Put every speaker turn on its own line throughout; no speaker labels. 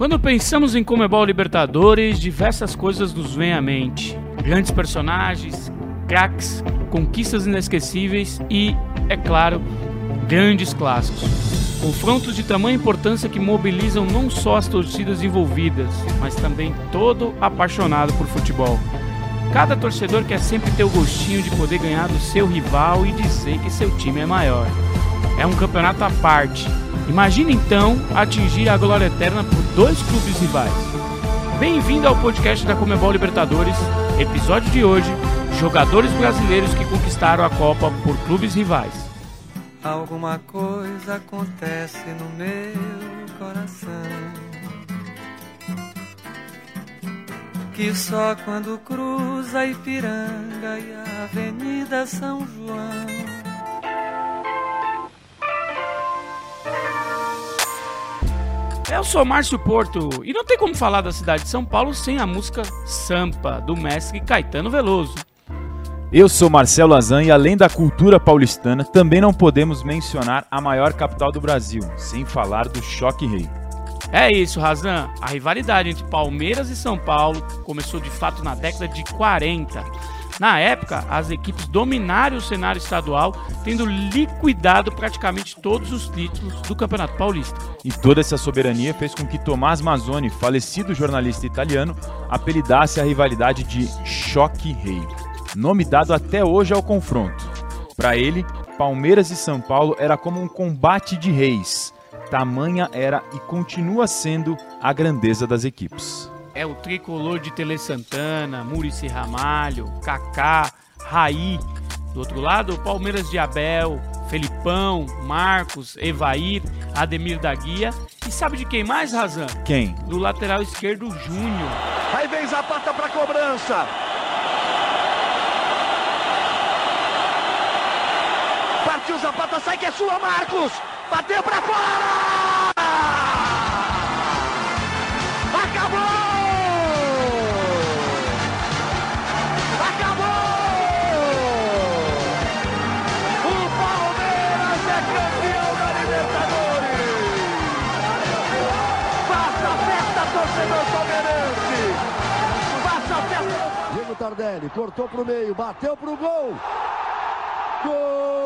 Quando pensamos em Comebol Libertadores, diversas coisas nos vêm à mente. Grandes personagens, craques, conquistas inesquecíveis e, é claro, grandes clássicos. Confrontos de tamanha importância que mobilizam não só as torcidas envolvidas, mas também todo apaixonado por futebol. Cada torcedor quer sempre ter o gostinho de poder ganhar do seu rival e dizer que seu time é maior. É um campeonato à parte, Imagine então atingir a glória eterna por dois clubes rivais. Bem-vindo ao podcast da Comebol Libertadores. Episódio de hoje: jogadores brasileiros que conquistaram a Copa por clubes rivais.
Alguma coisa acontece no meu coração. Que só quando cruza Ipiranga e a Avenida São João
Eu sou Márcio Porto e não tem como falar da cidade de São Paulo sem a música Sampa, do mestre Caetano Veloso.
Eu sou Marcelo Azan e além da cultura paulistana, também não podemos mencionar a maior capital do Brasil, sem falar do Choque Rei.
É isso, Razan. A rivalidade entre Palmeiras e São Paulo começou de fato na década de 40 na época, as equipes dominaram o cenário estadual, tendo liquidado praticamente todos os títulos do Campeonato Paulista.
E toda essa soberania fez com que Tomás Mazzoni, falecido jornalista italiano, apelidasse a rivalidade de Choque Rei, nome dado até hoje ao confronto. Para ele, Palmeiras e São Paulo era como um combate de reis. Tamanha era e continua sendo a grandeza das equipes
é o tricolor de Tele Santana, Murici Ramalho, Kaká, Raí. Do outro lado, o Palmeiras de Abel, Felipão, Marcos, Evair, Ademir da Guia. E sabe de quem mais, Razan?
Quem?
Do lateral esquerdo, Júnior.
Aí vem Zapata para cobrança. Partiu Zapata, sai que é sua, Marcos! Bateu para fora! Tardelli, cortou para o meio, bateu para o gol. Gol!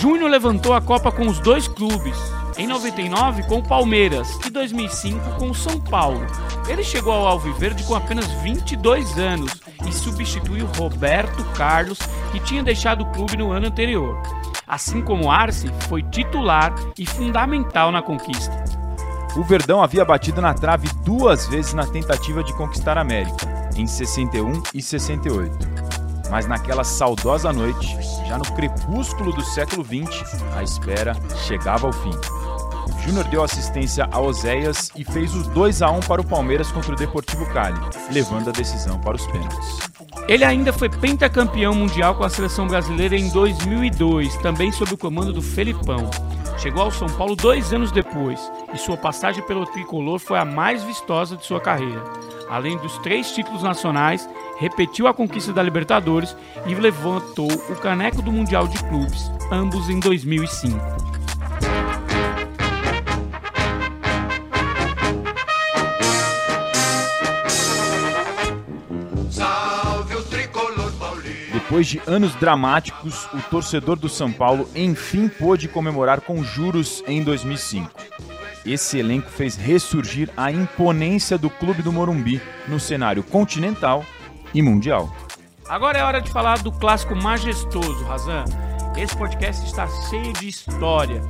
Júnior levantou a Copa com os dois clubes. Em 99 com o Palmeiras e 2005 com o São Paulo. Ele chegou ao Alviverde com apenas 22 anos e substituiu Roberto Carlos, que tinha deixado o clube no ano anterior. Assim como Arce, foi titular e fundamental na conquista.
O Verdão havia batido na trave duas vezes na tentativa de conquistar a América, em 61 e 68. Mas naquela saudosa noite, já no crepúsculo do século XX, a espera chegava ao fim. Júnior deu assistência a Oséias e fez os 2 a 1 para o Palmeiras contra o Deportivo Cali, levando a decisão para os pênaltis.
Ele ainda foi pentacampeão mundial com a seleção brasileira em 2002, também sob o comando do Felipão. Chegou ao São Paulo dois anos depois e sua passagem pelo tricolor foi a mais vistosa de sua carreira. Além dos três títulos nacionais, repetiu a conquista da Libertadores e levantou o caneco do Mundial de Clubes, ambos em 2005.
Depois de anos dramáticos, o torcedor do São Paulo enfim pôde comemorar com juros em 2005. Esse elenco fez ressurgir a imponência do Clube do Morumbi no cenário continental e mundial.
Agora é hora de falar do clássico majestoso, Razan. Esse podcast está cheio de história.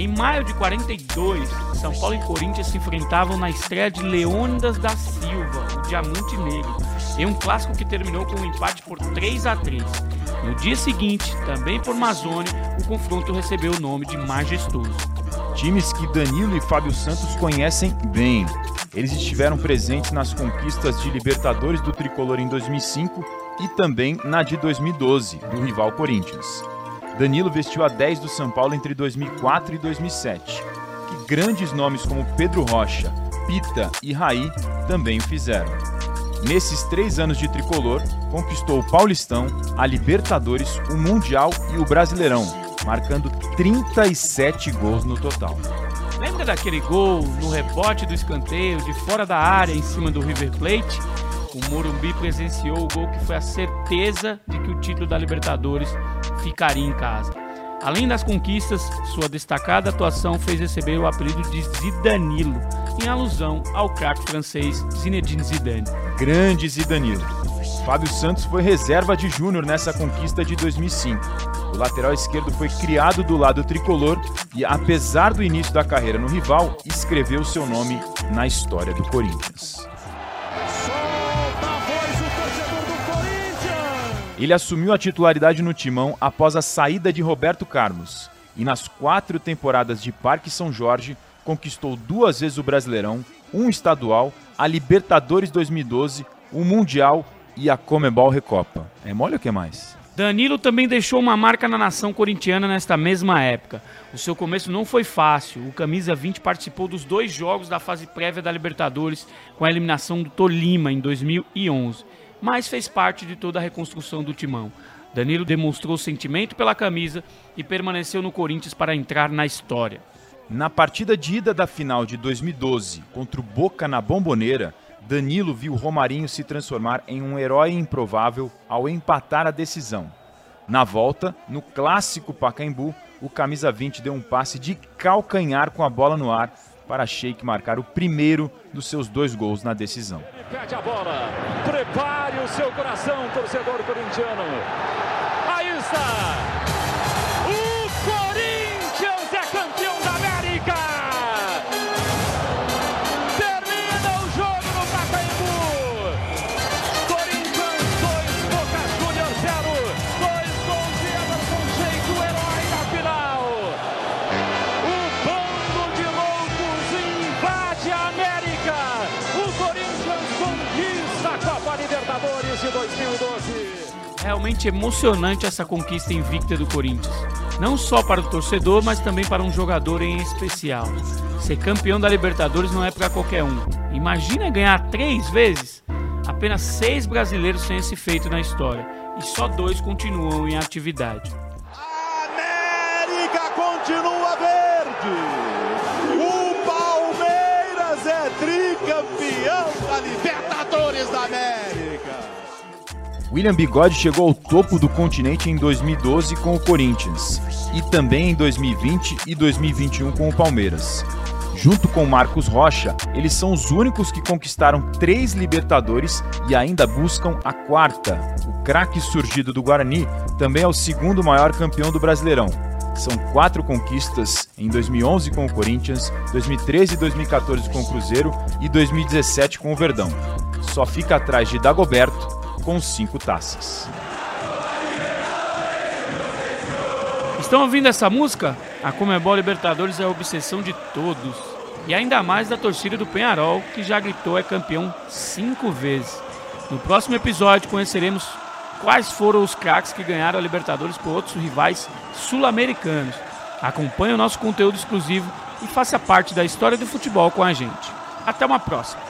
Em maio de 42, São Paulo e Corinthians se enfrentavam na estreia de Leônidas da Silva, o Diamante Negro, em um clássico que terminou com um empate por 3 a 3. No dia seguinte, também por Mazone, o confronto recebeu o nome de Majestoso.
Times que Danilo e Fábio Santos conhecem bem. Eles estiveram presentes nas conquistas de Libertadores do Tricolor em 2005, e também na de 2012, do rival Corinthians. Danilo vestiu a 10 do São Paulo entre 2004 e 2007, que grandes nomes como Pedro Rocha, Pita e Raí também o fizeram. Nesses três anos de tricolor, conquistou o Paulistão, a Libertadores, o Mundial e o Brasileirão, marcando 37 gols no total.
Lembra daquele gol no rebote do escanteio de fora da área em cima do River Plate? O Morumbi presenciou o gol que foi a certeza de que o título da Libertadores ficaria em casa. Além das conquistas, sua destacada atuação fez receber o apelido de Zidanilo, em alusão ao craque francês Zinedine Zidane.
Grande Zidanilo. Fábio Santos foi reserva de Júnior nessa conquista de 2005. O lateral esquerdo foi criado do lado tricolor e, apesar do início da carreira no rival, escreveu seu nome na história do Corinthians. Ele assumiu a titularidade no timão após a saída de Roberto Carlos e nas quatro temporadas de Parque São Jorge conquistou duas vezes o Brasileirão, um estadual, a Libertadores 2012, o Mundial e a Comebol Recopa. É mole o que mais?
Danilo também deixou uma marca na nação corintiana nesta mesma época. O seu começo não foi fácil. O Camisa 20 participou dos dois jogos da fase prévia da Libertadores com a eliminação do Tolima em 2011 mas fez parte de toda a reconstrução do timão. Danilo demonstrou sentimento pela camisa e permaneceu no Corinthians para entrar na história.
Na partida de ida da final de 2012 contra o Boca na Bomboneira, Danilo viu Romarinho se transformar em um herói improvável ao empatar a decisão. Na volta, no clássico Pacaembu, o camisa 20 deu um passe de calcanhar com a bola no ar para Sheik marcar o primeiro dos seus dois gols na decisão.
Pede a bola, prepare o seu coração, torcedor corintiano. Aí está!
Realmente emocionante essa conquista invicta do Corinthians. Não só para o torcedor, mas também para um jogador em especial. Ser campeão da Libertadores não é para qualquer um. Imagina ganhar três vezes. Apenas seis brasileiros têm esse feito na história e só dois continuam em atividade.
América continua verde. O Palmeiras é tricampeão da Libertadores da América.
William Bigode chegou ao topo do continente em 2012 com o Corinthians e também em 2020 e 2021 com o Palmeiras. Junto com Marcos Rocha, eles são os únicos que conquistaram três Libertadores e ainda buscam a quarta. O craque surgido do Guarani também é o segundo maior campeão do Brasileirão. São quatro conquistas em 2011 com o Corinthians, 2013 e 2014 com o Cruzeiro e 2017 com o Verdão. Só fica atrás de Dagoberto, com cinco taças.
Estão ouvindo essa música? A Comebol Libertadores é a obsessão de todos. E ainda mais da torcida do Penharol, que já gritou é campeão cinco vezes. No próximo episódio conheceremos quais foram os craques que ganharam a Libertadores por outros rivais sul-americanos. Acompanhe o nosso conteúdo exclusivo e faça parte da história do futebol com a gente. Até uma próxima!